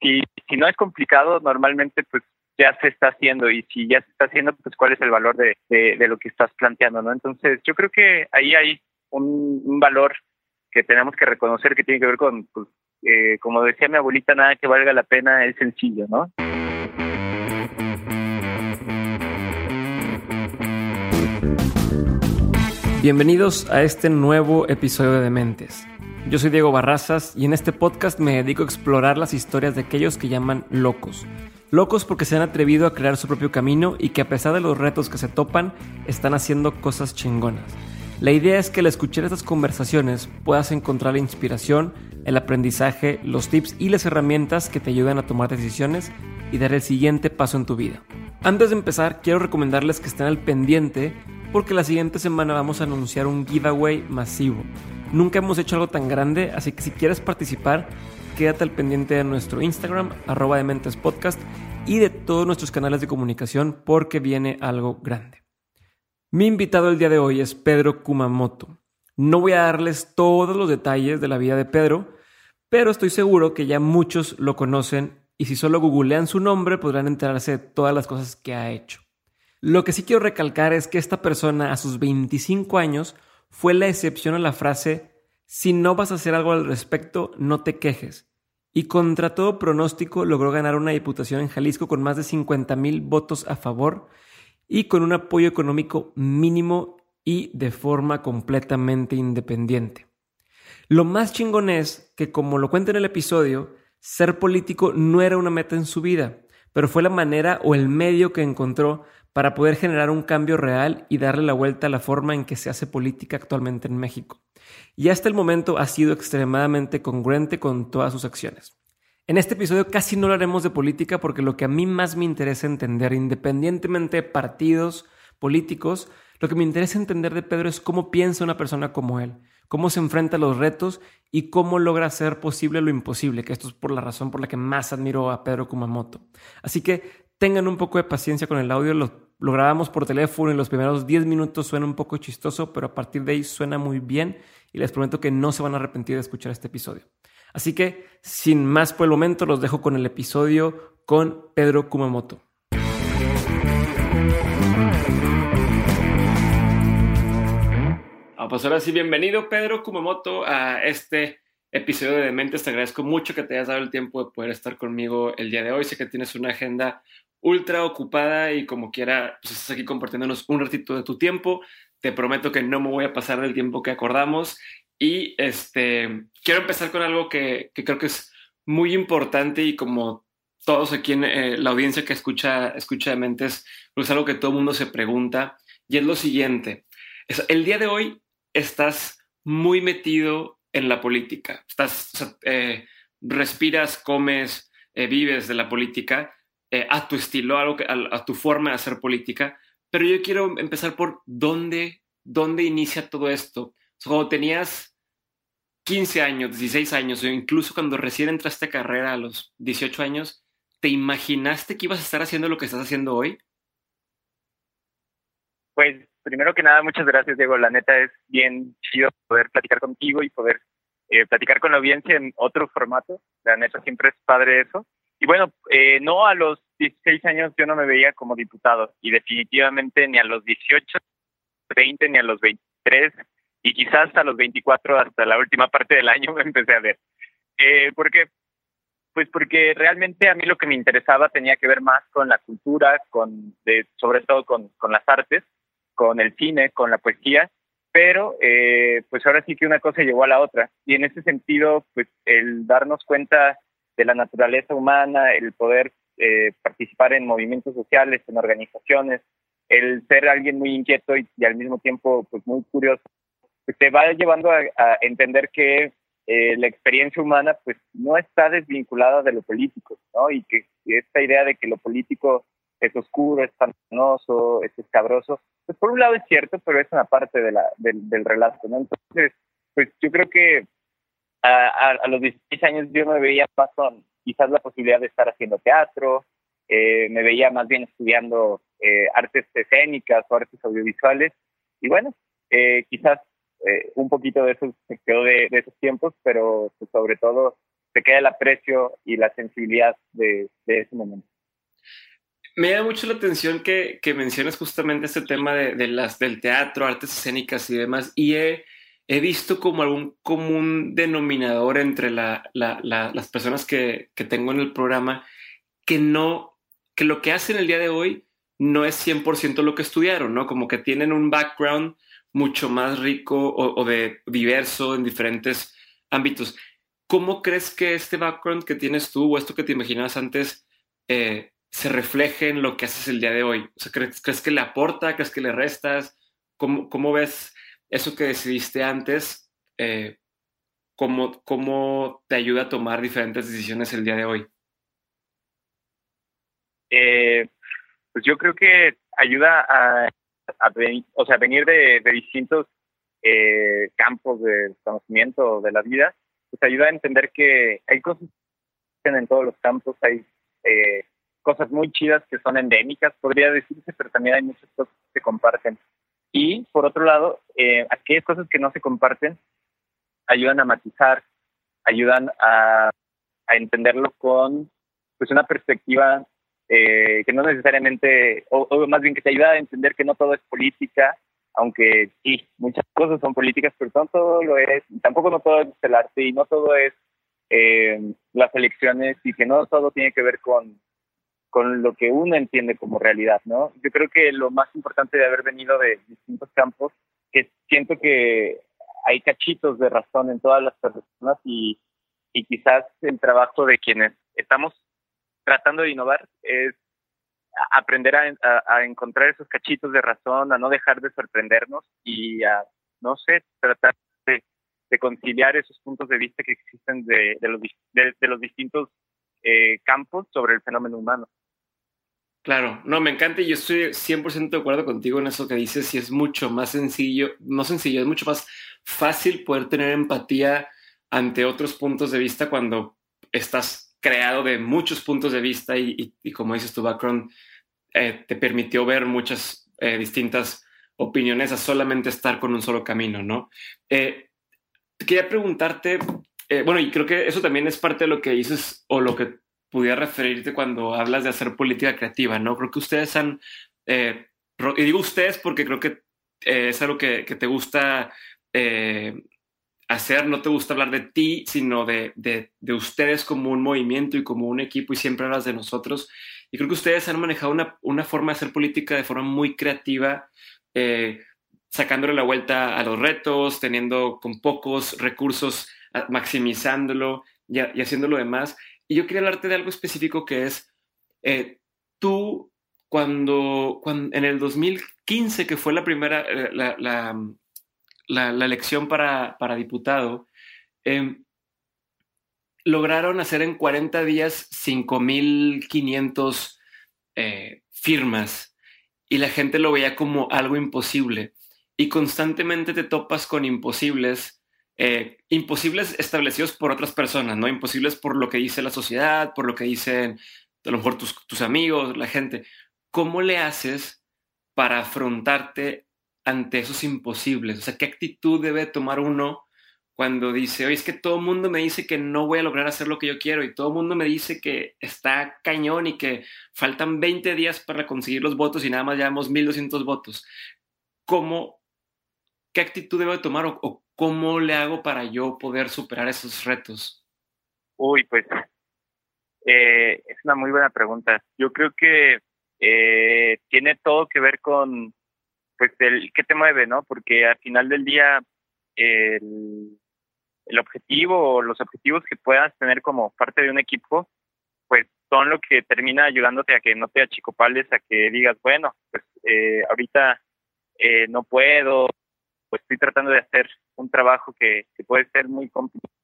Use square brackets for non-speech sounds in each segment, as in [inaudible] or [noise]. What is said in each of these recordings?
si, si no es complicado, normalmente pues ya se está haciendo y si ya se está haciendo, pues cuál es el valor de, de, lo que estás planteando, ¿no? Entonces, yo creo que ahí hay un, valor que tenemos que reconocer que tiene que ver con, pues, eh, como decía mi abuelita, nada que valga la pena es sencillo, ¿no? Bienvenidos a este nuevo episodio de Dementes. Yo soy Diego Barrazas y en este podcast me dedico a explorar las historias de aquellos que llaman locos Locos porque se han atrevido a crear su propio camino y que a pesar de los retos que se topan, están haciendo cosas chingonas. La idea es que al escuchar estas conversaciones puedas encontrar la inspiración, el aprendizaje, los tips y las herramientas que te ayudan a tomar decisiones y dar el siguiente paso en tu vida. Antes de empezar, quiero recomendarles que estén al pendiente porque la siguiente semana vamos a anunciar un giveaway masivo. Nunca hemos hecho algo tan grande, así que si quieres participar, quédate al pendiente de nuestro Instagram, arroba de Mentes Podcast, y de todos nuestros canales de comunicación porque viene algo grande. Mi invitado el día de hoy es Pedro Kumamoto. No voy a darles todos los detalles de la vida de Pedro, pero estoy seguro que ya muchos lo conocen y si solo googlean su nombre podrán enterarse de todas las cosas que ha hecho. Lo que sí quiero recalcar es que esta persona a sus 25 años fue la excepción a la frase si no vas a hacer algo al respecto, no te quejes y contra todo pronóstico logró ganar una diputación en Jalisco con más de 50 mil votos a favor y con un apoyo económico mínimo y de forma completamente independiente. Lo más chingón es que, como lo cuenta en el episodio, ser político no era una meta en su vida, pero fue la manera o el medio que encontró para poder generar un cambio real y darle la vuelta a la forma en que se hace política actualmente en México y hasta el momento ha sido extremadamente congruente con todas sus acciones. En este episodio casi no hablaremos de política porque lo que a mí más me interesa entender, independientemente de partidos políticos, lo que me interesa entender de Pedro es cómo piensa una persona como él, cómo se enfrenta a los retos y cómo logra hacer posible lo imposible, que esto es por la razón por la que más admiro a Pedro Kumamoto. Así que tengan un poco de paciencia con el audio, lo grabamos por teléfono y los primeros 10 minutos suena un poco chistoso, pero a partir de ahí suena muy bien y les prometo que no se van a arrepentir de escuchar este episodio. Así que, sin más por el momento, los dejo con el episodio con Pedro Kumamoto. Ah, pues ahora sí, bienvenido Pedro Kumamoto a este episodio de Dementes. Te agradezco mucho que te hayas dado el tiempo de poder estar conmigo el día de hoy. Sé que tienes una agenda ultra ocupada y como quiera, pues estás aquí compartiéndonos un ratito de tu tiempo. Te prometo que no me voy a pasar del tiempo que acordamos. Y este, quiero empezar con algo que, creo que es muy importante y como todos aquí en eh, la audiencia que escucha, escucha de mentes, pues es algo que todo el mundo se pregunta y es lo siguiente. el día de hoy estás muy metido en la política, estás, eh, respiras, comes, eh, vives de la política a tu estilo, a, a, tu forma de hacer política. Pero yo quiero empezar por dónde, dónde inicia todo esto. cuando tenías 15 años, 16 años, o incluso cuando recién entraste a carrera a los 18 años, ¿te imaginaste que ibas a estar haciendo lo que estás haciendo hoy? Pues primero que nada, muchas gracias, Diego. La neta es bien chido poder platicar contigo y poder eh, platicar con la audiencia en otro formato. La neta siempre es padre eso. Y bueno, eh, no a los 16 años yo no me veía como diputado y definitivamente ni a los 18, 20, ni a los 23 y quizás a los 24 hasta la última parte del año [laughs] me empecé a ver. Eh, ¿Por qué? Pues porque realmente a mí lo que me interesaba tenía que ver más con la cultura, con de, sobre todo con, con las artes, con el cine, con la poesía, pero eh, pues ahora sí que una cosa llevó a la otra. Y en ese sentido, pues el darnos cuenta de la naturaleza humana, el poder eh, participar en movimientos sociales, en organizaciones, el ser alguien muy inquieto y, al mismo tiempo pues muy curioso, pues te va llevando a, entender que eh, la experiencia humana pues no está desvinculada de lo político, ¿no? Y que esta idea de que lo político es oscuro, es pantanoso, es escabroso, pues por un lado es cierto, pero es una parte de la, del, del relato, ¿no? Entonces, pues yo creo que a, los 16 años yo me veía más con quizás la posibilidad de estar haciendo teatro, eh, me veía más bien estudiando eh, artes escénicas o artes audiovisuales y bueno, eh, quizás un poquito de eso se quedó de, esos tiempos, pero pues, sobre todo te queda el aprecio y la sensibilidad de, ese momento. Me da mucho la atención que, mencionas justamente este tema de, las, del teatro, artes escénicas y demás, y he, he visto como algún común denominador entre la, las personas que, que, tengo en el programa que no, que lo que hacen el día de hoy no es 100% lo que estudiaron, ¿no? Como que tienen un background mucho más rico o, de diverso en diferentes ámbitos. ¿Cómo crees que este background que tienes tú o esto que te imaginabas antes eh, se refleje en lo que haces el día de hoy? O sea, ¿crees, que le aporta? ¿Crees que le restas? ¿Cómo, cómo ves eso que decidiste antes? Eh, ¿cómo, ¿Cómo te ayuda a tomar diferentes decisiones el día de hoy? Eh, pues yo creo que ayuda a, o sea, venir de, distintos eh, campos de conocimiento de la vida, pues ayuda a entender que hay cosas en todos los campos, hay eh, cosas muy chidas que son endémicas, podría decirse, pero también hay muchas cosas que se comparten. Y por otro lado, eh, aquellas cosas que no se comparten ayudan a matizar, ayudan a, a entenderlo con pues una perspectiva eh, que no necesariamente, o, más bien que te ayuda a entender que no todo es política, aunque sí, muchas cosas son políticas, pero no todo lo es, tampoco no todo es el arte y no todo es eh, las elecciones y que no todo tiene que ver con, con lo que uno entiende como realidad, ¿no? Yo creo que lo más importante de haber venido de distintos campos, que siento que hay cachitos de razón en todas las personas y, y quizás el trabajo de quienes estamos tratando de innovar es aprender a, encontrar esos cachitos de razón, a no dejar de sorprendernos y a, no sé, tratar de, conciliar esos puntos de vista que existen de, los, de, los distintos eh, campos sobre el fenómeno humano. Claro, no, me encanta y yo estoy 100% de acuerdo contigo en eso que dices y es mucho más sencillo, no sencillo, es mucho más fácil poder tener empatía ante otros puntos de vista cuando estás creado de muchos puntos de vista y, como dices, tu background eh, te permitió ver muchas eh, distintas opiniones a solamente estar con un solo camino, ¿no? Eh, quería preguntarte, bueno, y creo que eso también es parte de lo que dices o lo que pudiera referirte cuando hablas de hacer política creativa, ¿no? Creo que ustedes han, y digo ustedes porque creo que es algo que, te gusta hacer, no te gusta hablar de ti, sino de, de, ustedes como un movimiento y como un equipo y siempre hablas de nosotros. Y creo que ustedes han manejado una, una forma de hacer política de forma muy creativa, eh, sacándole la vuelta a los retos, teniendo con pocos recursos, maximizándolo y, y haciendo lo demás. Y yo quería hablarte de algo específico que es, eh, tú cuando, cuando, en el 2015, que fue la primera, eh, la, la, elección para, diputado, em, lograron hacer en 40 días 5.500 eh, firmas y la gente lo veía como algo imposible. Y constantemente te topas con imposibles, eh, imposibles establecidos por otras personas, ¿no? Imposibles por lo que dice la sociedad, por lo que dicen a lo mejor tus, tus amigos, la gente. ¿Cómo le haces para afrontarte ante esos imposibles? O sea, ¿qué actitud debe tomar uno cuando dice, oye, es que todo el mundo me dice que no voy a lograr hacer lo que yo quiero y todo el mundo me dice que está cañón y que faltan 20 días para conseguir los votos y nada más llevamos 1.200 votos? ¿Cómo, qué actitud debo tomar o, cómo le hago para yo poder superar esos retos? Uy, pues eh, es una muy buena pregunta. Yo creo que eh, tiene todo que ver con pues el qué te mueve, ¿no? Porque al final del día el, el objetivo o los objetivos que puedas tener como parte de un equipo, pues son lo que termina ayudándote a que no te achicopales, a que digas, bueno, pues eh, ahorita eh, no puedo, pues estoy tratando de hacer un trabajo que, que puede ser muy complicado,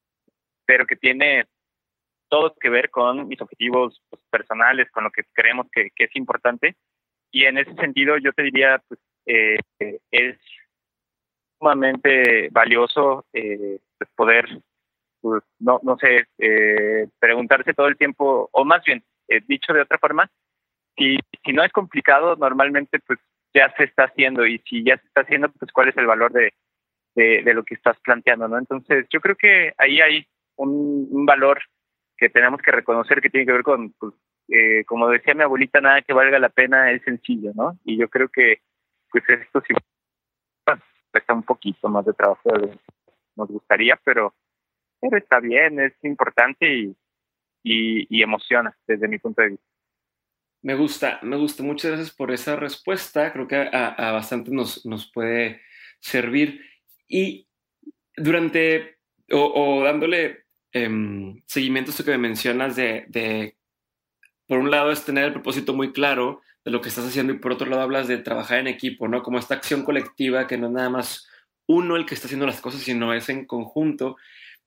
pero que tiene todo que ver con mis objetivos pues, personales, con lo que creemos que, que es importante. Y en ese sentido yo te diría, pues eh, es sumamente valioso eh, pues, poder, pues, no, no sé, eh, preguntarse todo el tiempo, o más bien, dicho de otra forma, si, si no es complicado, normalmente pues ya se está haciendo y si ya se está haciendo, pues cuál es el valor de, de, lo que estás planteando, ¿no? Entonces, yo creo que ahí hay un, valor que tenemos que reconocer que tiene que ver con, pues, eh, como decía mi abuelita, nada que valga la pena es sencillo, ¿no? Y yo creo que, pues esto sí está un poquito más de trabajo nos gustaría, pero, pero está bien, es importante y, y, emociona desde mi punto de vista. Me gusta, me gusta. Muchas gracias por esa respuesta. Creo que a, bastante nos, nos puede servir. Y durante, o, dándole em, seguimiento a esto que me mencionas de, de, por un lado, es tener el propósito muy claro de lo que estás haciendo y por otro lado hablas de trabajar en equipo, ¿no? Como esta acción colectiva que no es nada más uno el que está haciendo las cosas, sino es en conjunto.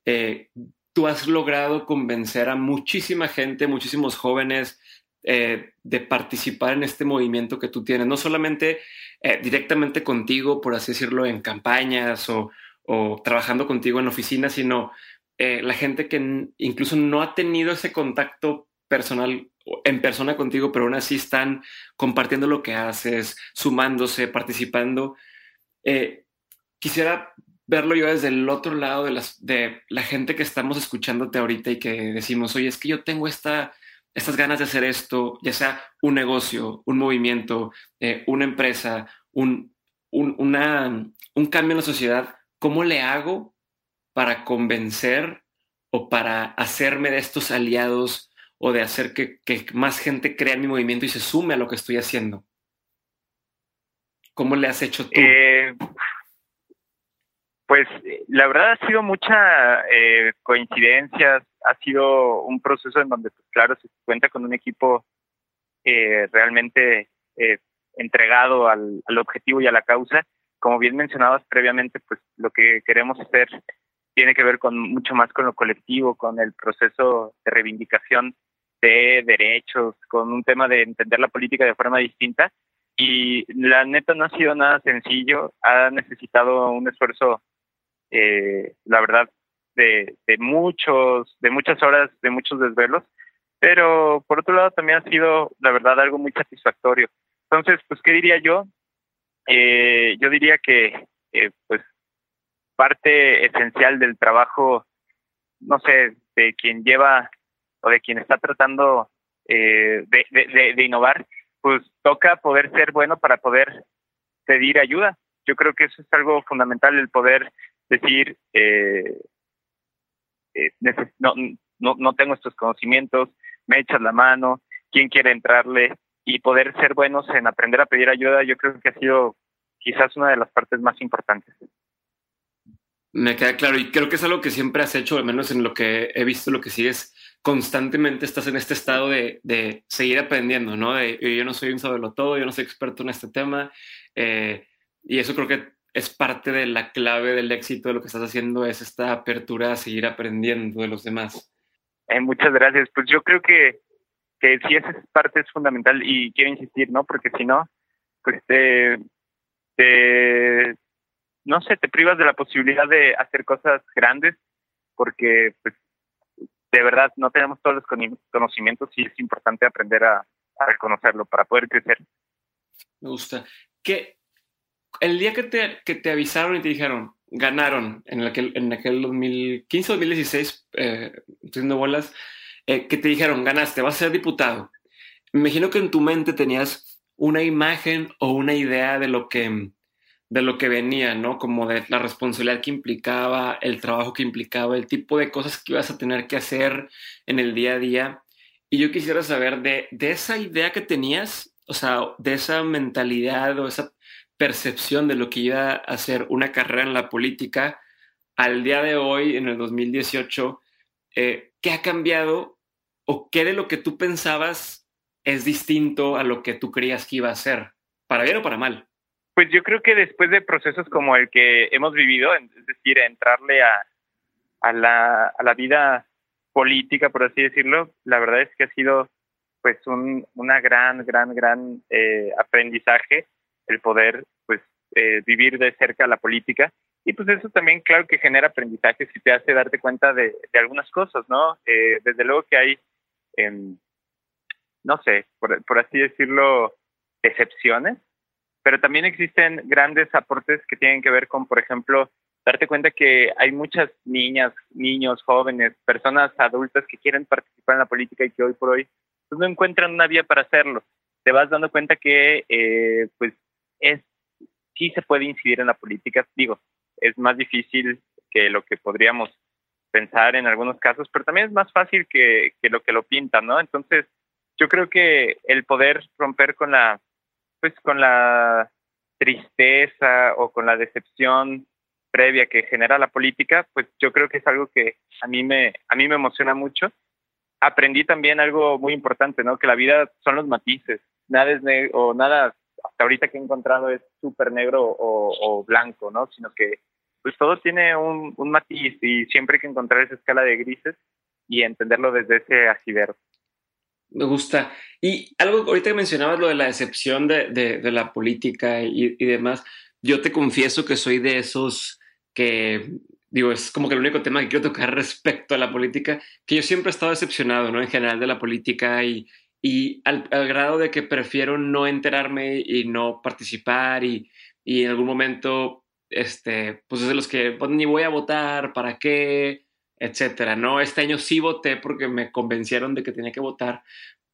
Eh, tú has logrado convencer a muchísima gente, muchísimos jóvenes eh, de participar en este movimiento que tú tienes, no solamente eh, directamente contigo, por así decirlo, en campañas o, o trabajando contigo en la oficina, sino la gente que incluso no ha tenido ese contacto personal en persona contigo, pero aún así están compartiendo lo que haces, sumándose, participando. Eh, quisiera verlo yo desde el otro lado de, las, de la gente que estamos escuchándote ahorita y que decimos, oye, es que yo tengo esta, estas ganas de hacer esto, ya sea un negocio, un movimiento, eh, una empresa, un, un, un cambio en la sociedad, ¿cómo le hago para convencer o para hacerme de estos aliados o de hacer que, más gente crea en mi movimiento y se sume a lo que estoy haciendo? ¿Cómo le has hecho tú? Eh, pues la verdad ha sido mucha eh, coincidencias, ha sido un proceso en donde, pues, claro, se cuenta con un equipo eh, realmente eh, entregado al, objetivo y a la causa. Como bien mencionabas previamente, pues lo que queremos hacer tiene que ver con mucho más con lo colectivo, con el proceso de reivindicación de derechos, con un tema de entender la política de forma distinta. Y la neta no ha sido nada sencillo, ha necesitado un esfuerzo, eh, la verdad, de, de muchos, de muchas horas, de muchos desvelos, pero por otro lado también ha sido, la verdad, algo muy satisfactorio. Entonces, pues, ¿qué diría yo? Eh, yo diría que, eh, pues, parte esencial del trabajo, no sé, de quien lleva o de quien está tratando eh, de, de, innovar, pues toca poder ser bueno para poder pedir ayuda. Yo creo que eso es algo fundamental, el poder decir, eh, eh no, no, no tengo estos conocimientos, me echas la mano, quién quiere entrarle y poder ser buenos en aprender a pedir ayuda, yo creo que ha sido quizás una de las partes más importantes. Me queda claro y creo que es algo que siempre has hecho, al menos en lo que he visto, lo que sigues constantemente estás en este estado de, de seguir aprendiendo, ¿no? De, yo no soy un sabelo todo, yo no soy experto en este tema eh, y eso creo que es parte de la clave del éxito de lo que estás haciendo, es esta apertura a seguir aprendiendo de los demás. Eh, muchas gracias. Pues yo creo que, que sí, esa parte es fundamental y quiero insistir, ¿no? Porque si no, pues te, te no sé, te privas de la posibilidad de hacer cosas grandes porque pues, de verdad no tenemos todos los conocimientos y es importante aprender a, reconocerlo para poder crecer. Me gusta. Que el día que te, que te avisaron y te dijeron, ganaron en aquel, en aquel 2015 2016, eh, bolas, eh, que te dijeron, ganaste, vas a ser diputado. Me imagino que en tu mente tenías una imagen o una idea de lo que de lo que venía, ¿no? Como de la responsabilidad que implicaba, el trabajo que implicaba, el tipo de cosas que ibas a tener que hacer en el día a día. Y yo quisiera saber de, de esa idea que tenías, o sea, de esa mentalidad o esa percepción de lo que iba a ser una carrera en la política, al día de hoy, en el 2018, eh, ¿qué ha cambiado o qué de lo que tú pensabas es distinto a lo que tú creías que iba a ser, para bien o para mal? Pues yo creo que después de procesos como el que hemos vivido, es decir, entrarle a, a, la, a la vida política, por así decirlo, la verdad es que ha sido pues un una gran, gran, gran eh, aprendizaje el poder pues eh, vivir de cerca la política y pues eso también claro que genera aprendizaje si te hace darte cuenta de, de algunas cosas, ¿no? Eh, desde luego que hay, em, no sé, por, por así decirlo, excepciones pero también existen grandes aportes que tienen que ver con, por ejemplo, darte cuenta que hay muchas niñas, niños, jóvenes, personas adultas que quieren participar en la política y que hoy por hoy pues, no encuentran una vía para hacerlo. Te vas dando cuenta que eh, pues es sí se puede incidir en la política. Digo, es más difícil que lo que podríamos pensar en algunos casos, pero también es más fácil que, que lo que lo pintan, ¿no? Entonces, yo creo que el poder romper con la, pues con la tristeza o con la decepción previa que genera la política, pues yo creo que es algo que a mí me, a mí me emociona mucho. Aprendí también algo muy importante, ¿no? Que la vida son los matices. Nada es o nada hasta ahorita que he encontrado es súper negro o, blanco, ¿no? Sino que pues todo tiene un, un matiz y siempre hay que encontrar esa escala de grises y entenderlo desde ese asidero. Me gusta. Y algo ahorita que mencionabas lo de la decepción de, de, la política y, y, demás, yo te confieso que soy de esos que, digo, es como que el único tema que quiero tocar [laughs] respecto a la política, que yo siempre he estado decepcionado, ¿no? En general de la política y, y al, grado de que prefiero no enterarme y no participar y, y en algún momento, este, pues es de los que pues, ni voy a votar, ¿para qué? etcétera, ¿no? Este año sí voté porque me convencieron de que tenía que votar,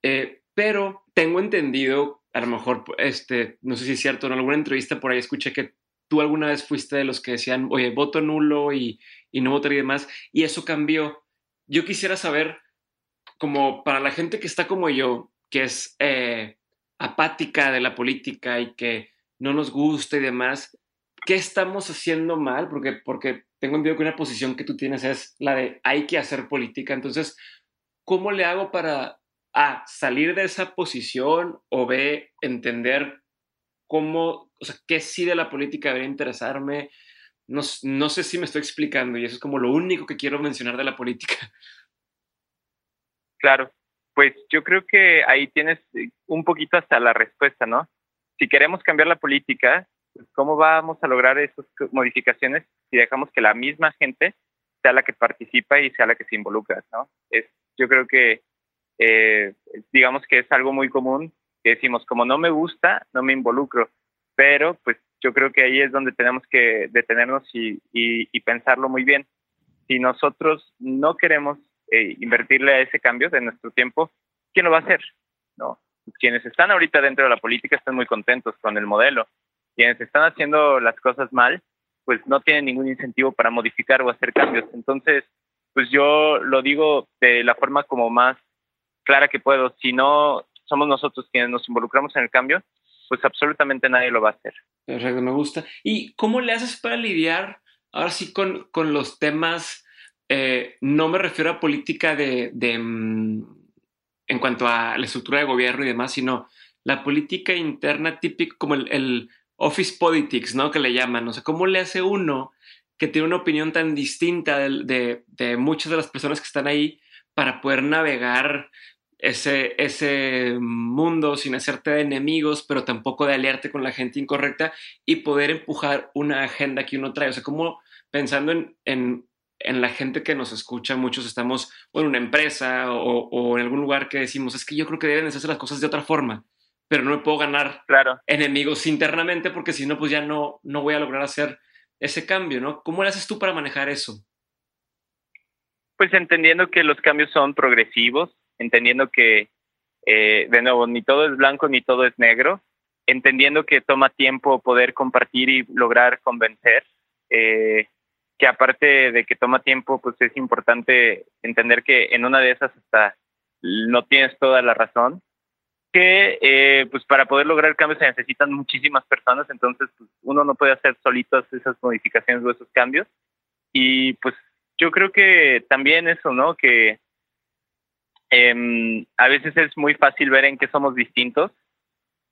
eh, pero tengo entendido, a lo mejor, este, no sé si es cierto, en alguna entrevista por ahí escuché que tú alguna vez fuiste de los que decían, oye, voto nulo y, y no votaría y demás, y eso cambió. Yo quisiera saber, como para la gente que está como yo, que es eh, apática de la política y que no nos gusta y demás, ¿qué estamos haciendo mal? Porque, porque tengo entendido que una posición que tú tienes es la de hay que hacer política. Entonces, ¿cómo le hago para A, salir de esa posición o B, entender cómo, o sea, qué sí de la política debería interesarme? No, no sé si me estoy explicando y eso es como lo único que quiero mencionar de la política. Claro, pues yo creo que ahí tienes un poquito hasta la respuesta, ¿no? Si queremos cambiar la política, pues, ¿cómo vamos a lograr esas modificaciones si dejamos que la misma gente sea la que participa y sea la que se involucra, ¿no? Es, yo creo que, eh, digamos que es algo muy común que decimos, como no me gusta, no me involucro, pero pues yo creo que ahí es donde tenemos que detenernos y, pensarlo muy bien. Si nosotros no queremos eh, invertirle a ese cambio de nuestro tiempo, ¿quién lo va a hacer? ¿No? Quienes están ahorita dentro de la política están muy contentos con el modelo, quienes están haciendo las cosas mal, pues no tienen ningún incentivo para modificar o hacer cambios. Entonces, pues yo lo digo de la forma como más clara que puedo. Si no somos nosotros quienes nos involucramos en el cambio, pues absolutamente nadie lo va a hacer. Perfecto, me gusta. ¿Y cómo le haces para lidiar ahora sí con, con los temas? Eh, no me refiero a política de, mm, en cuanto a la estructura de gobierno y demás, sino la política interna típica, como el office politics, ¿no? Que le llaman. O sea, ¿cómo le hace uno que tiene una opinión tan distinta de, muchas de las personas que están ahí para poder navegar ese, ese mundo sin hacerte de enemigos, pero tampoco de aliarte con la gente incorrecta y poder empujar una agenda que uno trae? O sea, ¿cómo pensando en, en, en la gente que nos escucha, muchos estamos o en una empresa o, o, en algún lugar que decimos, es que yo creo que deben hacerse las cosas de otra forma pero no me puedo ganar claro. enemigos internamente porque si no, pues ya no, no voy a lograr hacer ese cambio, ¿no? ¿Cómo lo haces tú para manejar eso? Pues entendiendo que los cambios son progresivos, entendiendo que, eh, de nuevo, ni todo es blanco ni todo es negro, entendiendo que toma tiempo poder compartir y lograr convencer, eh, que aparte de que toma tiempo, pues es importante entender que en una de esas hasta no tienes toda la razón, que eh, pues para poder lograr cambios se necesitan muchísimas personas, entonces pues, uno no puede hacer solitos esas modificaciones o esos cambios. Y pues yo creo que también eso, ¿no? Que eh, a veces es muy fácil ver en qué somos distintos,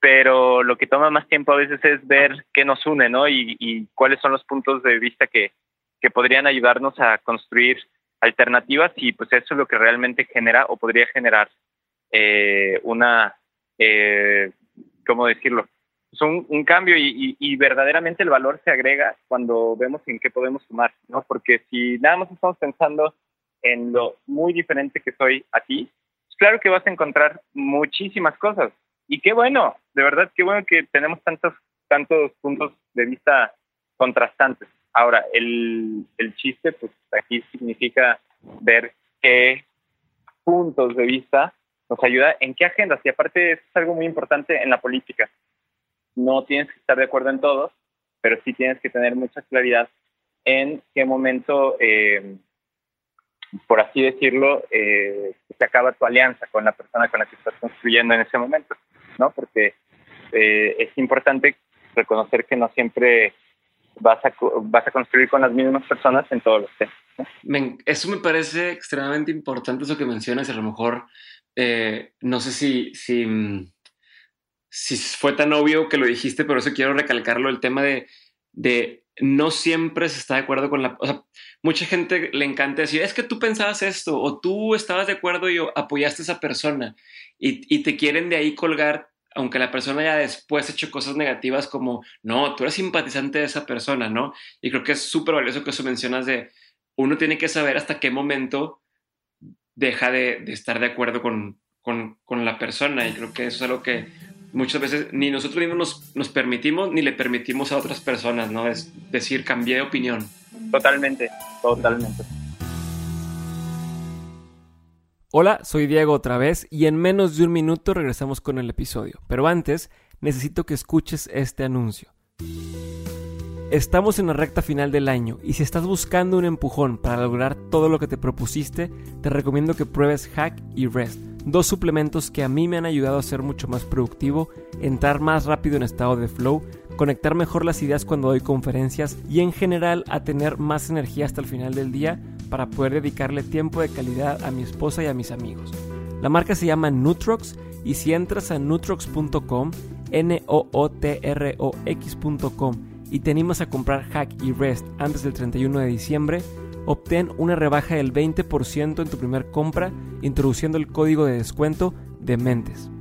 pero lo que toma más tiempo a veces es ver qué nos une, ¿no? Y cuáles son los puntos de vista que, que podrían ayudarnos a construir alternativas y pues eso es lo que realmente genera o podría generar eh, una eh, ¿cómo decirlo? Es un, cambio y, verdaderamente el valor se agrega cuando vemos en qué podemos sumar, ¿no? Porque si nada más estamos pensando en lo muy diferente que soy a ti, pues claro que vas a encontrar muchísimas cosas. Y qué bueno, de verdad, qué bueno que tenemos tantos, tantos puntos de vista contrastantes. Ahora, el, el chiste, pues aquí significa ver qué puntos de vista nos ayuda en qué agendas. Y aparte es algo muy importante en la política. No tienes que estar de acuerdo en todo, pero sí tienes que tener mucha claridad en qué momento, eh, por así decirlo, eh, se acaba tu alianza con la persona con la que estás construyendo en ese momento, ¿no? Porque eh, es importante reconocer que no siempre vas a, vas a construir con las mismas personas en todos los temas. eso me parece extremadamente importante, eso que mencionas, y a lo mejor, eh, no sé si, si, si fue tan obvio que lo dijiste, pero eso quiero recalcarlo, el tema de, de no siempre se está de acuerdo con la... O sea, mucha gente le encanta decir, es que tú pensabas esto, o tú estabas de acuerdo y apoyaste a esa persona, y, y te quieren de ahí colgar aunque la persona haya después hecho cosas negativas como, no, tú eres simpatizante de esa persona, ¿no? Y creo que es súper valioso que eso mencionas de, uno tiene que saber hasta qué momento deja de, estar de acuerdo con, la persona. Y creo que eso es algo que muchas veces ni nosotros mismos nos, nos, permitimos ni le permitimos a otras personas, ¿no? Es decir, cambié de opinión. Totalmente, totalmente. Hola, soy Diego otra vez y en menos de un minuto regresamos con el episodio. Pero antes, necesito que escuches este anuncio. Estamos en la recta final del año y si estás buscando un empujón para lograr todo lo que te propusiste, te recomiendo que pruebes Hack y Rest, dos suplementos que a mí me han ayudado a ser mucho más productivo, entrar más rápido en estado de flow, conectar mejor las ideas cuando doy conferencias y en general a tener más energía hasta el final del día para poder dedicarle tiempo de calidad a mi esposa y a mis amigos. La marca se llama Nutrox y si entras a nutrox.com, n o o t r o x.com y te animas a comprar Hack y Rest antes del 31 de diciembre, obtén una rebaja del 20% en tu primer compra introduciendo el código de descuento de Mentes.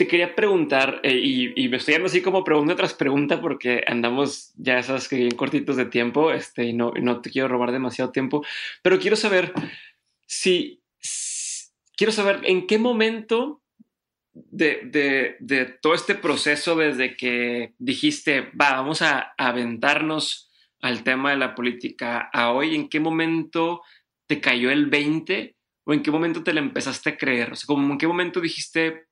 Te quería preguntar, eh, y, me estoy dando así como pregunta tras pregunta porque andamos ya esas que bien cortitos de tiempo este, y no, no te quiero robar demasiado tiempo, pero quiero saber si, quiero saber en qué momento de, de, de, todo este proceso desde que dijiste, va, vamos a, aventarnos al tema de la política a hoy, en qué momento te cayó el 20 o en qué momento te la empezaste a creer, o sea, como en qué momento dijiste,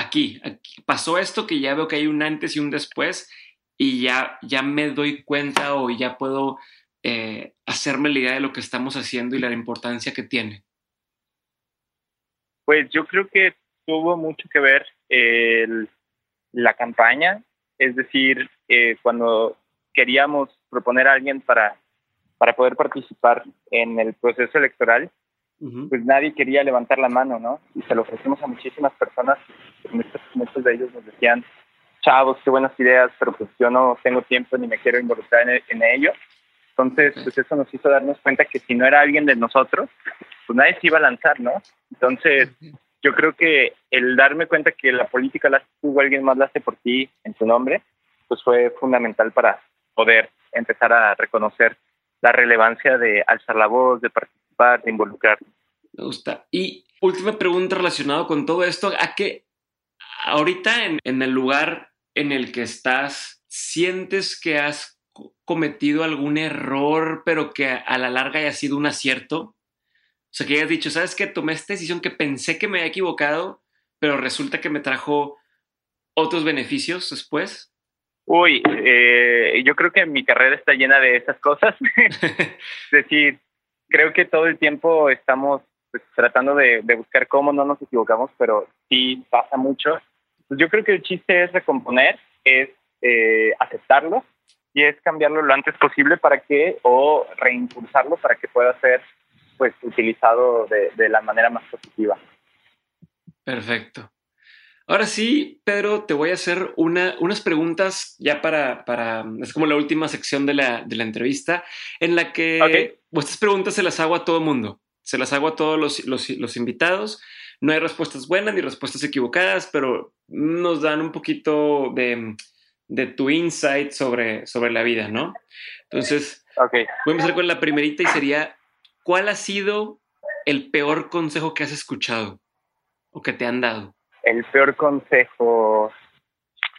aquí, pasó esto que ya veo que hay un antes y un después y ya, ya me doy cuenta o ya puedo eh, hacerme la idea de lo que estamos haciendo y la importancia que tiene? Pues yo creo que tuvo mucho que ver la campaña, es decir, eh, cuando queríamos proponer a alguien para, para poder participar en el proceso electoral, pues nadie quería levantar la mano, ¿no? Y se lo ofrecimos a muchísimas personas, muchos, muchos de ellos nos decían, chavos, qué buenas ideas, pero pues yo no tengo tiempo ni me quiero involucrar en, en ello. Entonces, pues eso nos hizo darnos cuenta que si no era alguien de nosotros, pues nadie se iba a lanzar, ¿no? Entonces, yo creo que el darme cuenta que la política la hace tú alguien más la hace por ti en tu nombre, pues fue fundamental para poder empezar a reconocer la relevancia de alzar la voz, de participar de involucrar. Me gusta. Y última pregunta relacionada con todo esto, ¿a qué ahorita en, en el lugar en el que estás, sientes que has cometido algún error, pero que a la larga haya sido un acierto? O sea, que hayas dicho, ¿sabes qué? Tomé esta decisión que pensé que me había equivocado, pero resulta que me trajo otros beneficios después. Uy, eh, yo creo que mi carrera está llena de esas cosas. [laughs] es decir, creo que todo el tiempo estamos pues, tratando de, buscar cómo no nos equivocamos, pero sí pasa mucho. Pues yo creo que el chiste es recomponer, es eh, aceptarlo y es cambiarlo lo antes posible para que, o reimpulsarlo para que pueda ser pues utilizado de, de la manera más positiva. Perfecto. Ahora sí, Pedro, te voy a hacer una, unas preguntas ya para, para, es como la última sección de la, de la entrevista, en la que estas preguntas se las hago a todo el mundo, se las hago a todos los, los, los, invitados. No hay respuestas buenas ni respuestas equivocadas, pero nos dan un poquito de, de tu insight sobre, sobre la vida, ¿no? Entonces, okay. voy a empezar con la primerita y sería, ¿cuál ha sido el peor consejo que has escuchado o que te han dado? el peor consejo.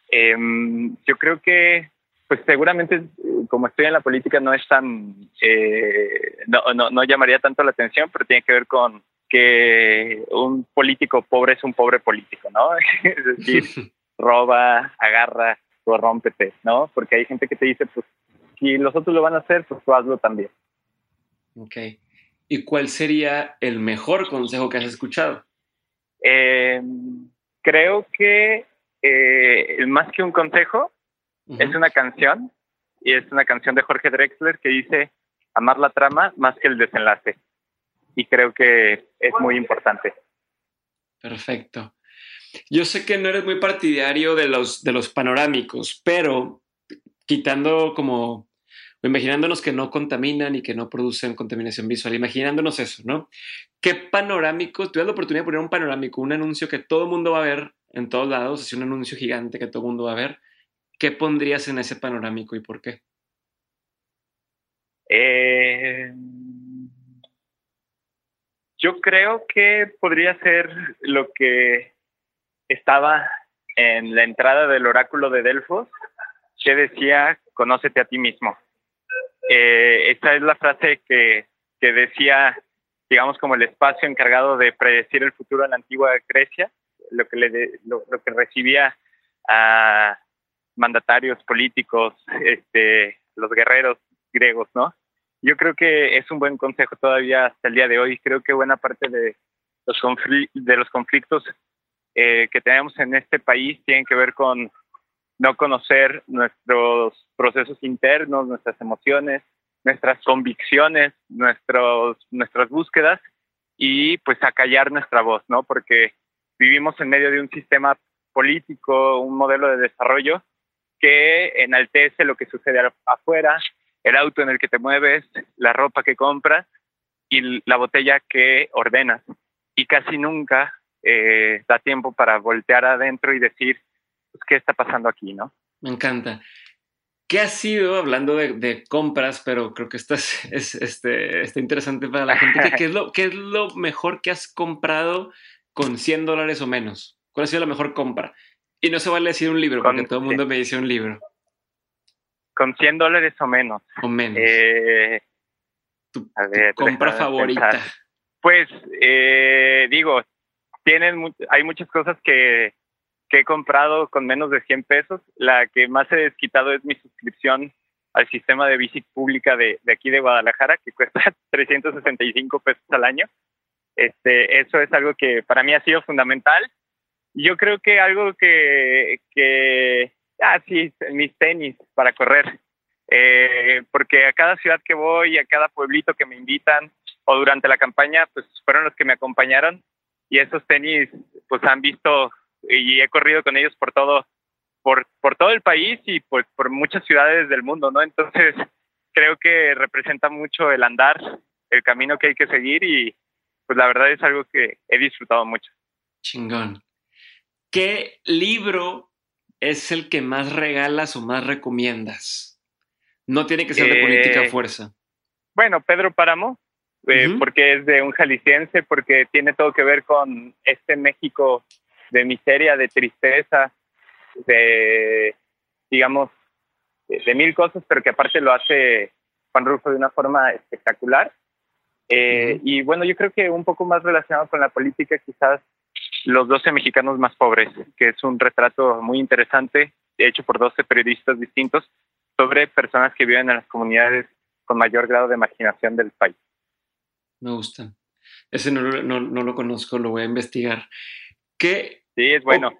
Em, yo creo que, pues seguramente, como estoy en la política, no es tan, eh, no, no, no llamaría tanto la atención, pero tiene que ver con que un político pobre es un pobre político, ¿no? [laughs] es decir, [laughs] roba, agarra, corrómpete, ¿no? Porque hay gente que te dice, pues, si los otros lo van a hacer, pues tú hazlo también. Ok. ¿Y cuál sería el mejor consejo que has escuchado? Eh, creo que eh, más que un consejo, es una canción, y es una canción de Jorge Drexler que dice, amar la trama más que el desenlace. Y creo que es muy importante. Perfecto. Yo sé que no eres muy partidario de los, de los panorámicos, pero quitando como imaginándonos que no contaminan y que no producen contaminación visual, imaginándonos eso, ¿no? ¿Qué panorámico? Tuve la oportunidad de poner un panorámico, un anuncio que todo el mundo va a ver en todos lados, es un anuncio gigante que todo el mundo va a ver. ¿Qué pondrías en ese panorámico y por qué? Eh, yo creo que podría ser lo que estaba en la entrada del oráculo de Delfos, que decía, conócete a ti mismo. Eh, esta es la frase que, decía, digamos, como el espacio encargado de predecir el futuro en la antigua Grecia, lo que, le lo, que recibía a mandatarios políticos, este, los guerreros griegos, ¿no? Yo creo que es un buen consejo todavía hasta el día de hoy. Creo que buena parte de los, de los conflictos eh, que tenemos en este país tienen que ver con no conocer nuestros procesos internos, nuestras emociones, nuestras convicciones, nuestros, nuestras búsquedas y pues acallar nuestra voz, ¿no? Porque vivimos en medio de un sistema político, un modelo de desarrollo que enaltece lo que sucede afuera, el auto en el que te mueves, la ropa que compras y la botella que ordenas. Y casi nunca eh, da tiempo para voltear adentro y decir, pues, ¿qué está pasando aquí, no? Me encanta. ¿Qué ha sido, hablando de, compras, pero creo que esto es, [laughs] este, está interesante para la gente, ¿qué, es lo, ¿qué es lo mejor que has comprado con 100 dólares o menos? ¿Cuál ha sido la mejor compra? Y no se vale decir un libro, porque todo el mundo me dice un libro. Con 100 dólares o menos. O menos. Eh, tu, compra favorita. Pues, eh, digo, tienen, hay muchas cosas que que he comprado con menos de 100 pesos. La que más he desquitado es mi suscripción al sistema de bici pública de, de aquí de Guadalajara, que [laughs] cuesta 365 pesos al año. Este, eso es algo que para mí ha sido fundamental. Yo creo que algo que, que ah, sí, mis tenis para correr. Eh, porque a cada ciudad que voy, a cada pueblito que me invitan, o durante la campaña, pues fueron los que me acompañaron y esos tenis pues han visto y he corrido con ellos por todo, por, por todo el país y pues por muchas ciudades del mundo, ¿no? Entonces creo que representa mucho el andar, el camino que hay que seguir y pues la verdad es algo que he disfrutado mucho. Chingón. ¿Qué libro es el que más regalas o más recomiendas? No tiene que ser de política a eh, fuerza. Bueno, Pedro Páramo, eh, porque es de un jalisciense, porque tiene todo que ver con este México de miseria, de tristeza, de, digamos, de, mil cosas, pero que aparte lo hace Juan Rufo de una forma espectacular. Eh, y bueno, yo creo que un poco más relacionado con la política, quizás Los 12 mexicanos más pobres, que es un retrato muy interesante, hecho por 12 periodistas distintos, sobre personas que viven en las comunidades con mayor grado de marginación del país. Me gusta. Ese no, no, no lo conozco, lo voy a investigar. ¿Qué Sí, es bueno.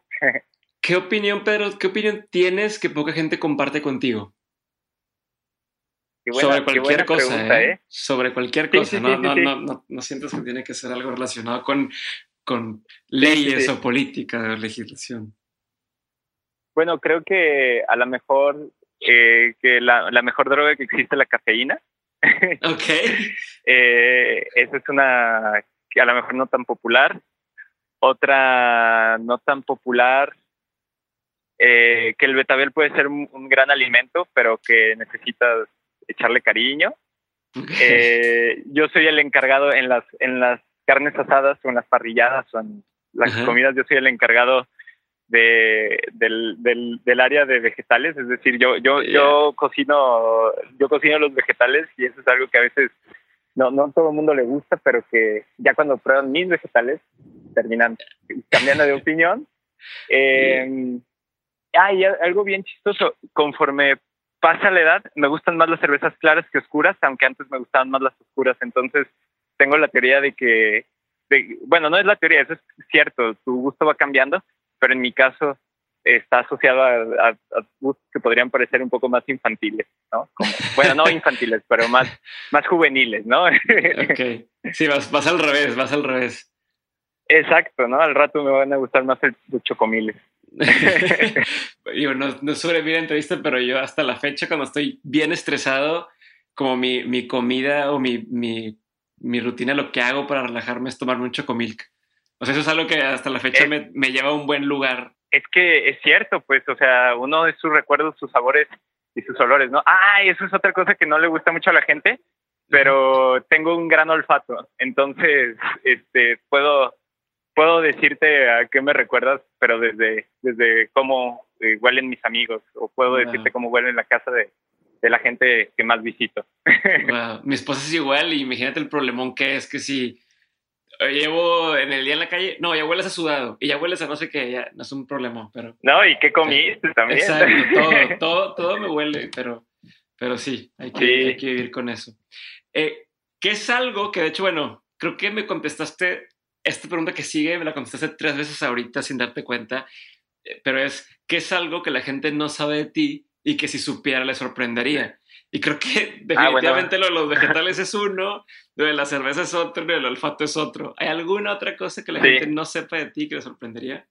¿Qué opinión, Pedro, qué opinión tienes que poca gente comparte contigo? sobre cualquier cosa, ¿eh? ¿eh? Sobre cualquier cosa, no, no, no, no, sientes que tiene que ser algo relacionado con, con leyes o política o legislación. Bueno, creo que a lo mejor eh, que la, la, mejor droga que existe es la cafeína. [laughs] Ok. eh, esa es una que a lo mejor no tan popular, otra no tan popular, eh, que el betabel puede ser un, gran alimento, pero que necesitas echarle cariño. Eh, yo soy el encargado en las, en las carnes asadas o en las parrilladas o en las comidas, yo soy el encargado de, del, del, del, área de vegetales, es decir, yo, yo, yo cocino, yo cocino los vegetales y eso es algo que a veces no, no todo el mundo le gusta, pero que ya cuando prueban mis vegetales terminan cambiando de opinión. Eh, ah, y algo bien chistoso, conforme pasa la edad, me gustan más las cervezas claras que oscuras, aunque antes me gustaban más las oscuras, entonces tengo la teoría de que, bueno, no es la teoría, eso es cierto, tu gusto va cambiando, pero en mi caso está asociado a, gustos que podrían parecer un poco más infantiles, ¿no? bueno, no infantiles, pero más, más juveniles, ¿no? ok. Sí, vas, vas al revés, vas al revés. Exacto, ¿no? Al rato me van a gustar más el, los chocomiles. [laughs] yo no, no suele la entrevista, pero yo hasta la fecha, cuando estoy bien estresado, como mi, mi comida o mi, mi, mi, rutina, lo que hago para relajarme es tomarme un chocomilk. O sea, eso es algo que hasta la fecha me, me, lleva a un buen lugar. Es que es cierto, pues, o sea, uno de sus recuerdos, sus sabores y sus olores, ¿no? Ah, eso es otra cosa que no le gusta mucho a la gente, pero tengo un gran olfato. Entonces, este, puedo, puedo decirte a qué me recuerdas, pero desde, desde cómo eh, huelen mis amigos, o puedo decirte cómo huele la casa de, de la gente que más visito. [laughs] Mi esposa es igual y imagínate el problemón que es que si llevo en el día en la calle, no, ya hueles a sudado y ya hueles a no sé qué, ya no es un problema, pero... No, ¿y qué comiste también? Exacto, todo, [laughs] todo, todo me huele, pero, pero sí, hay que, hay que vivir con eso. Eh, ¿Qué es algo que, de hecho, bueno, creo que me contestaste esta pregunta que sigue, me la contestaste tres veces ahorita sin darte cuenta, eh, pero es, ¿qué es algo que la gente no sabe de ti y que si supiera le sorprendería? Y creo que ah, [laughs] definitivamente lo de los vegetales es uno, lo de la cerveza es otro, lo del olfato es otro. ¿Hay alguna otra cosa que la gente no sepa de ti que le sorprendería?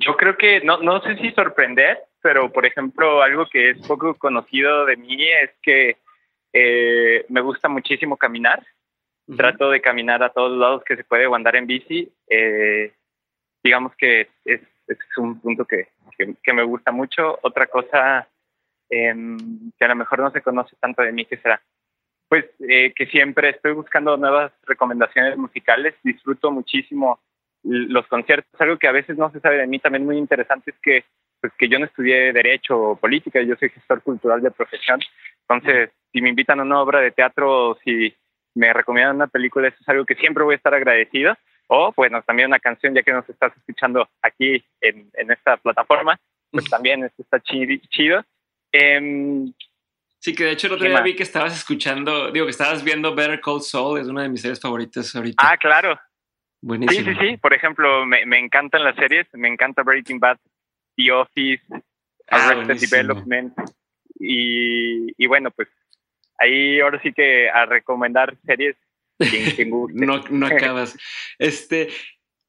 Yo creo que, no, no sé si sorprender, pero por ejemplo, algo que es poco conocido de mí es que eh, me gusta muchísimo caminar. Trato de caminar a todos lados que se puede o andar en bici. Eh, digamos que es, es un punto que, que, me gusta mucho. Otra cosa eh, que a lo mejor no se conoce tanto de mí, que será pues eh, que siempre estoy buscando nuevas recomendaciones musicales, disfruto muchísimo los conciertos, algo que a veces no se sabe de mí también muy interesante es que pues que yo no estudié derecho o política, yo soy gestor cultural de profesión, entonces si me invitan a una obra de teatro o si me recomiendan una película, eso es algo que siempre voy a estar agradecido, o bueno, también una canción ya que nos estás escuchando aquí en, en esta plataforma, pues también está chido. Eh, Sí, que de hecho el otro día vi que estabas escuchando, digo que estabas viendo Better Call Saul, es una de mis series favoritas ahorita. Ah, claro. Buenísimo. Sí, sí, sí. Por ejemplo, me, me encantan las series, me encanta Breaking Bad, The Office, ah, Arrested Development. Y, y, bueno, pues ahí ahora sí que a recomendar series no, no [laughs] acabas. este,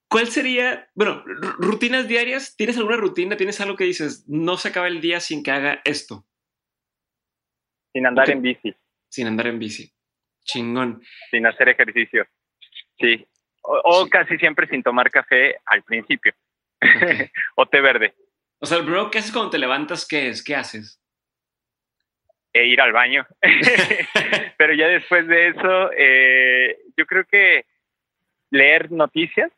¿Cuál sería, bueno, rutinas diarias? ¿Tienes alguna rutina? ¿Tienes algo que dices, no se acaba el día sin que haga esto? Sin andar en bici. Sin andar en bici. Chingón. Sin hacer ejercicio. Sí. O, casi siempre sin tomar café al principio. [laughs] o té verde. O sea, el primero que haces cuando te levantas, ¿qué es? ¿Qué haces? E ir al baño. [laughs] [laughs] Pero ya después de eso, eh, yo creo que leer noticias,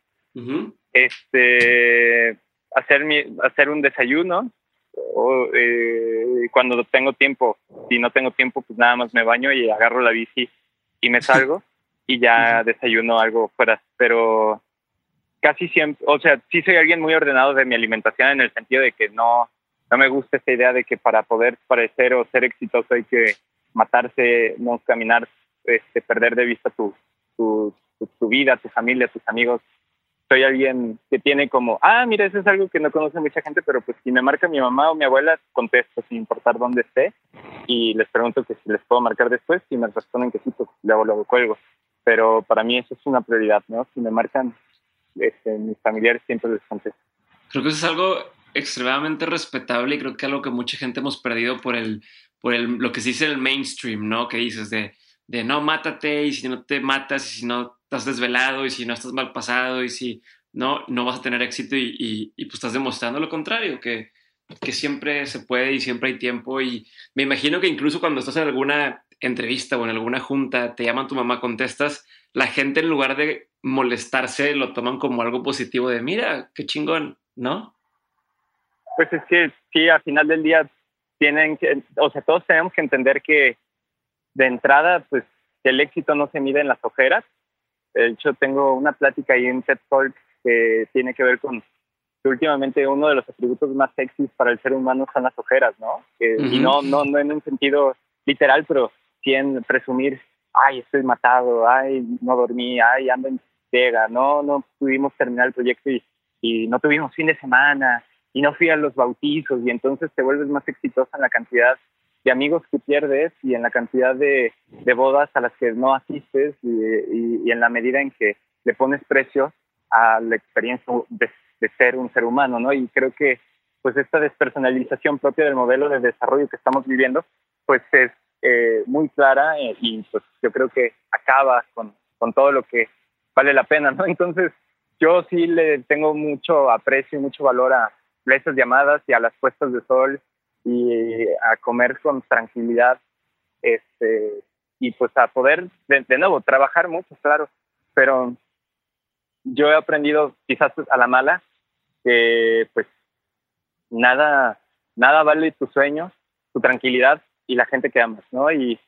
este, hacer, mi, hacer un desayuno, o, eh, cuando tengo tiempo, si no tengo tiempo, pues nada más me baño y agarro la bici y me salgo [laughs] y ya desayuno algo fuera. Pero casi siempre, o sea, sí soy alguien muy ordenado de mi alimentación en el sentido de que no, no me gusta esta idea de que para poder parecer o ser exitoso hay que matarse, no caminar, este, perder de vista tu, tu, tu vida, tu familia, tus amigos soy alguien que tiene como, ah, mira, eso es algo que no conoce mucha gente, pero pues si me marca mi mamá o mi abuela, contesto sin importar dónde esté y les pregunto que si les puedo marcar después y me responden que sí, pues luego lo cuelgo. Pero para mí eso es una prioridad, ¿no? Si me marcan este, mis familiares, siempre les contesto. Creo que eso es algo extremadamente respetable y creo que algo que mucha gente hemos perdido por el, por el, lo que se dice el mainstream, ¿no? Que dices de, de no, mátate y si no te matas y si no estás desvelado y si no estás mal pasado y si no, no vas a tener éxito y, y, pues estás demostrando lo contrario, que, que siempre se puede y siempre hay tiempo y me imagino que incluso cuando estás en alguna entrevista o en alguna junta, te llaman tu mamá, contestas, la gente en lugar de molestarse lo toman como algo positivo de, mira, qué chingón, ¿no? Pues es que sí, al final del día tienen que, o sea, todos tenemos que entender que de entrada, pues el éxito no se mide en las ojeras. De hecho, tengo una plática ahí en TED Talk que tiene que ver con que últimamente uno de los atributos más sexys para el ser humano son las ojeras, ¿no? Y no, no, no en un sentido literal, pero sí en presumir, ay, estoy matado, ay, no dormí, ay, ando en pega, no, no pudimos terminar el proyecto y, y no tuvimos fin de semana y no fui a los bautizos y entonces te vuelves más exitosa en la cantidad de amigos que pierdes y en la cantidad de, de bodas a las que no asistes y, y, en la medida en que le pones precio a la experiencia de, de, ser un ser humano, ¿no? Y creo que pues esta despersonalización propia del modelo de desarrollo que estamos viviendo, pues es eh, muy clara eh, y pues yo creo que acaba con, con todo lo que vale la pena, ¿no? [laughs] Entonces yo sí le tengo mucho aprecio y mucho valor a esas llamadas y a las puestas de sol y a comer con tranquilidad este y pues a poder de, nuevo trabajar mucho claro. Pero yo he aprendido quizás a la mala que pues nada nada vale tu sueño tu tranquilidad y la gente que amas no y,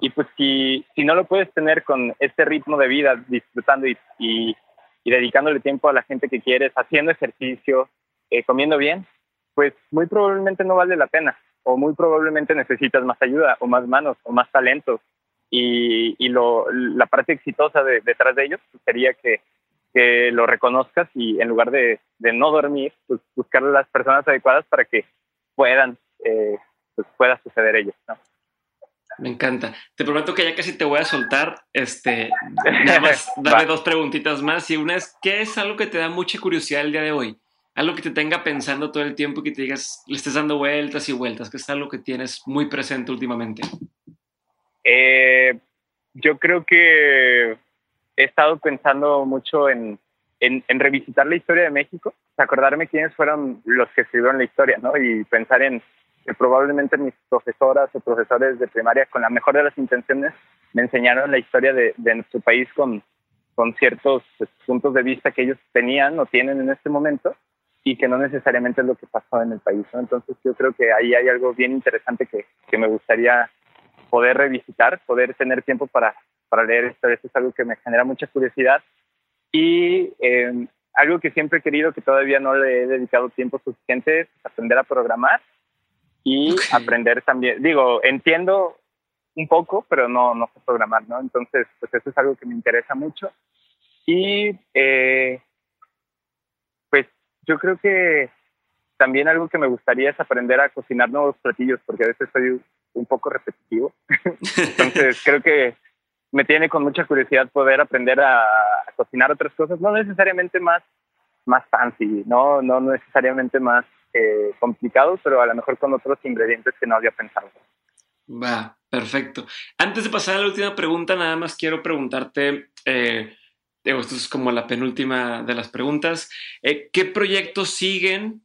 y pues si, si no lo puedes tener con este ritmo de vida disfrutando y, y, y dedicándole tiempo a la gente que quieres haciendo ejercicio eh, comiendo bien pues muy probablemente no vale la pena o muy probablemente necesitas más ayuda o más manos o más talentos y, y lo, la parte exitosa de, detrás de ellos pues, sería que, que, lo reconozcas y en lugar de, de, no dormir, pues buscar las personas adecuadas para que puedan, eh, pues pueda suceder ello. ¿no? Me encanta. Te prometo que ya casi te voy a soltar. Este, [laughs] nada más darle dos preguntitas más. Y una es, ¿qué es algo que te da mucha curiosidad el día de hoy? Algo que te tenga pensando todo el tiempo, que te digas, le estés dando vueltas y vueltas, que es algo que tienes muy presente últimamente? Eh, yo creo que he estado pensando mucho en, en, revisitar la historia de México, acordarme quiénes fueron los que escribieron la historia, ¿no? Y pensar en que probablemente mis profesoras o profesores de primaria, con la mejor de las intenciones, me enseñaron la historia de, de nuestro país con, con ciertos pues, puntos de vista que ellos tenían o tienen en este momento y que no necesariamente es lo que pasó en el país. ¿no? Entonces yo creo que ahí hay algo bien interesante que, que me gustaría poder revisitar, poder tener tiempo para, para leer esto. Eso es algo que me genera mucha curiosidad. Y eh, algo que siempre he querido, que todavía no le he dedicado tiempo suficiente, es aprender a programar y aprender también. Digo, entiendo un poco, pero no, no sé programar, ¿no? Entonces, pues eso es algo que me interesa mucho. Y eh, yo creo que también algo que me gustaría es aprender a cocinar nuevos platillos, porque a veces soy un poco repetitivo. [laughs] Entonces, creo que me tiene con mucha curiosidad poder aprender a, cocinar otras cosas, no necesariamente más, más fancy, no, no necesariamente más eh, complicado, pero a lo mejor con otros ingredientes que no había pensado. Va, perfecto. Antes de pasar a la última pregunta, nada más quiero preguntarte, eh, esto es como la penúltima de las preguntas. Eh, ¿Qué proyectos siguen?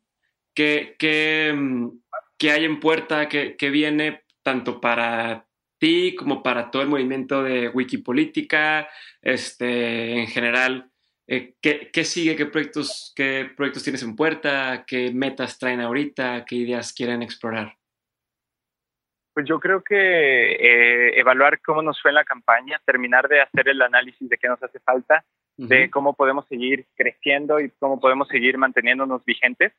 ¿Qué, qué, mm, qué hay en puerta? ¿Qué, ¿Qué, viene tanto para ti como para todo el movimiento de Wikipolítica? Este, en general, eh, ¿qué, ¿qué, sigue? ¿Qué proyectos, ¿Qué proyectos tienes en puerta? ¿Qué metas traen ahorita? ¿Qué ideas quieren explorar? Pues yo creo que eh, evaluar cómo nos fue en la campaña, terminar de hacer el análisis de qué nos hace falta, de cómo podemos seguir creciendo y cómo podemos seguir manteniéndonos vigentes,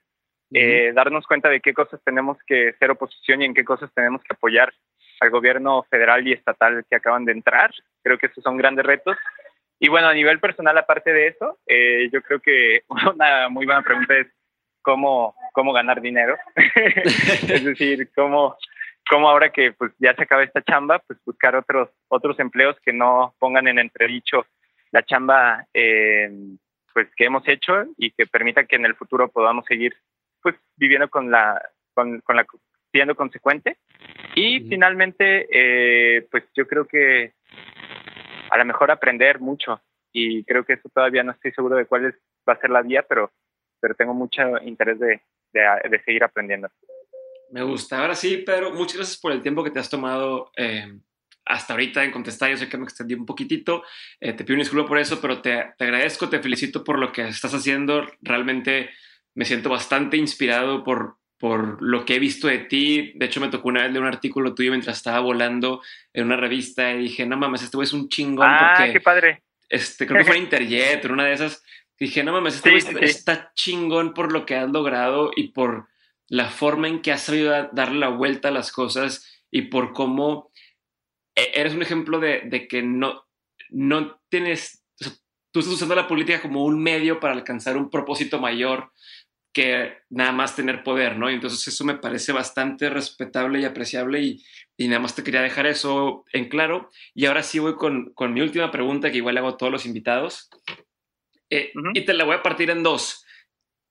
eh, darnos cuenta de qué cosas tenemos que ser oposición y en qué cosas tenemos que apoyar al gobierno federal y estatal que acaban de entrar. Creo que esos son grandes retos. Y bueno, a nivel personal, aparte de eso, eh, yo creo que [laughs] una muy buena pregunta es cómo, cómo ganar dinero. [laughs] es decir, cómo como ahora que pues ya se acaba esta chamba, pues buscar otros otros empleos que no pongan en entredicho la chamba eh, pues que hemos hecho y que permita que en el futuro podamos seguir pues viviendo con la con, con la siendo consecuente y finalmente eh, pues yo creo que a lo mejor aprender mucho y creo que eso todavía no estoy seguro de cuál es, va a ser la vía pero pero tengo mucho interés de, de seguir aprendiendo. Me gusta. Ahora sí, Pedro, muchas gracias por el tiempo que te has tomado eh, hasta ahorita en contestar. Yo sé que me extendí un poquitito. Eh, te pido un disculpa por eso, pero te, te, agradezco, te felicito por lo que estás haciendo. Realmente me siento bastante inspirado por, por lo que he visto de ti. De hecho, me tocó una vez leer un artículo tuyo mientras estaba volando en una revista y dije, no mames, este güey es un chingón. Ah, qué padre. Este, creo que fue [laughs] Interjet, una de esas. Dije, no mames, este güey está chingón por lo que has logrado y por la forma en que has sabido darle la vuelta a las cosas y por cómo e, eres un ejemplo de, de que no, no tienes, tú estás usando la política como un medio para alcanzar un propósito mayor que nada más tener poder, ¿no? Y entonces eso me parece bastante respetable y apreciable y, y, nada más te quería dejar eso en claro. Y ahora sí voy con, con mi última pregunta que igual le hago a todos los invitados. Eh, y te la voy a partir en dos.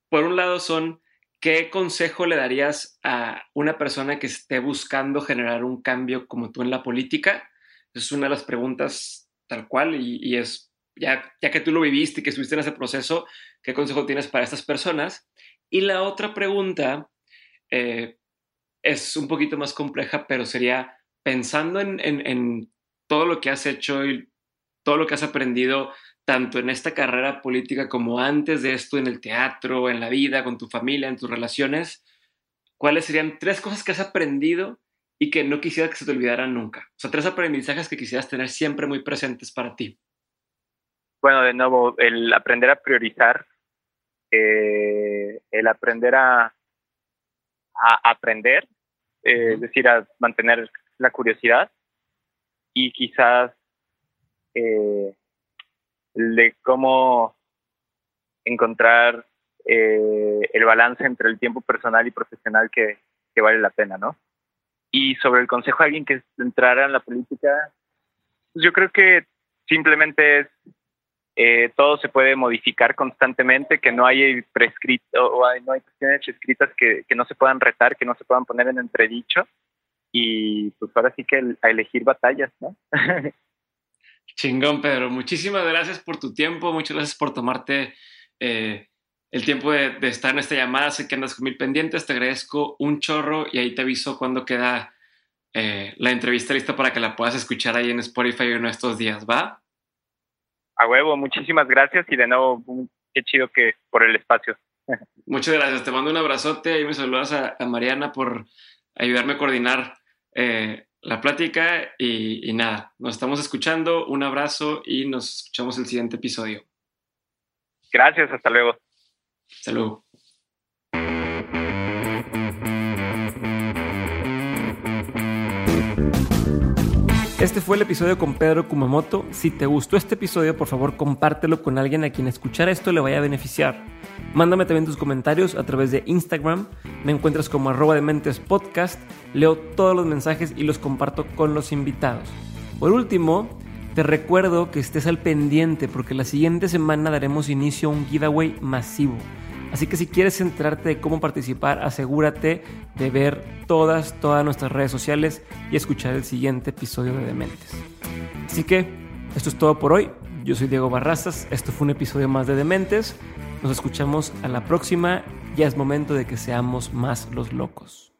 Por un lado son, ¿qué consejo le darías a una persona que esté buscando generar un cambio como tú en la política? Es una de las preguntas tal cual y, es, ya, ya que tú lo viviste y que estuviste en ese proceso, ¿qué consejo tienes para estas personas? Y la otra pregunta eh, es un poquito más compleja, pero sería pensando en, en, todo lo que has hecho y todo lo que has aprendido, tanto en esta carrera política como antes de esto, en el teatro, en la vida, con tu familia, en tus relaciones, ¿cuáles serían tres cosas que has aprendido y que no quisieras que se te olvidaran nunca? O sea, tres aprendizajes que quisieras tener siempre muy presentes para ti. Bueno, de nuevo, el aprender a priorizar eh, el aprender a, a aprender, eh, es decir, a mantener la curiosidad y quizás eh, de cómo encontrar el balance entre el tiempo personal y profesional que, que, vale la pena, ¿no? Y sobre el consejo a alguien que entrara en la política, pues yo creo que simplemente es eh, todo se puede modificar constantemente, que no hay prescrito o no hay cuestiones escritas que, que, no se puedan retar, que no se puedan poner en entredicho. Y pues ahora sí que a elegir batallas, ¿no? [laughs] Chingón, Pedro. Muchísimas gracias por tu tiempo, muchas gracias por tomarte eh, el tiempo de, estar en esta llamada. Sé que andas con mil pendientes, te agradezco un chorro y ahí te aviso cuando queda eh, la entrevista lista para que la puedas escuchar ahí en Spotify en estos días, ¿va? A huevo, muchísimas gracias y de nuevo, qué chido que por el espacio. [laughs] Muchas gracias, te mando un abrazote y me saludas a, Mariana por ayudarme a coordinar eh, la plática y, y, nada, nos estamos escuchando, un abrazo y nos escuchamos el siguiente episodio. Gracias, hasta luego. Hasta luego. Este fue el episodio con Pedro Kumamoto. Si te gustó este episodio, por favor compártelo con alguien a quien escuchar esto le vaya a beneficiar. Mándame también tus comentarios a través de Instagram. Me encuentras como arroba de mentes podcast. Leo todos los mensajes y los comparto con los invitados. Por último, te recuerdo que estés al pendiente porque la siguiente semana daremos inicio a un giveaway masivo. Así que si quieres enterarte de cómo participar, asegúrate de ver todas, todas nuestras redes sociales y escuchar el siguiente episodio de Dementes. Así que esto es todo por hoy. Yo soy Diego Barrazas. Esto fue un episodio más de Dementes. Nos escuchamos a la próxima. Ya es momento de que seamos más los locos.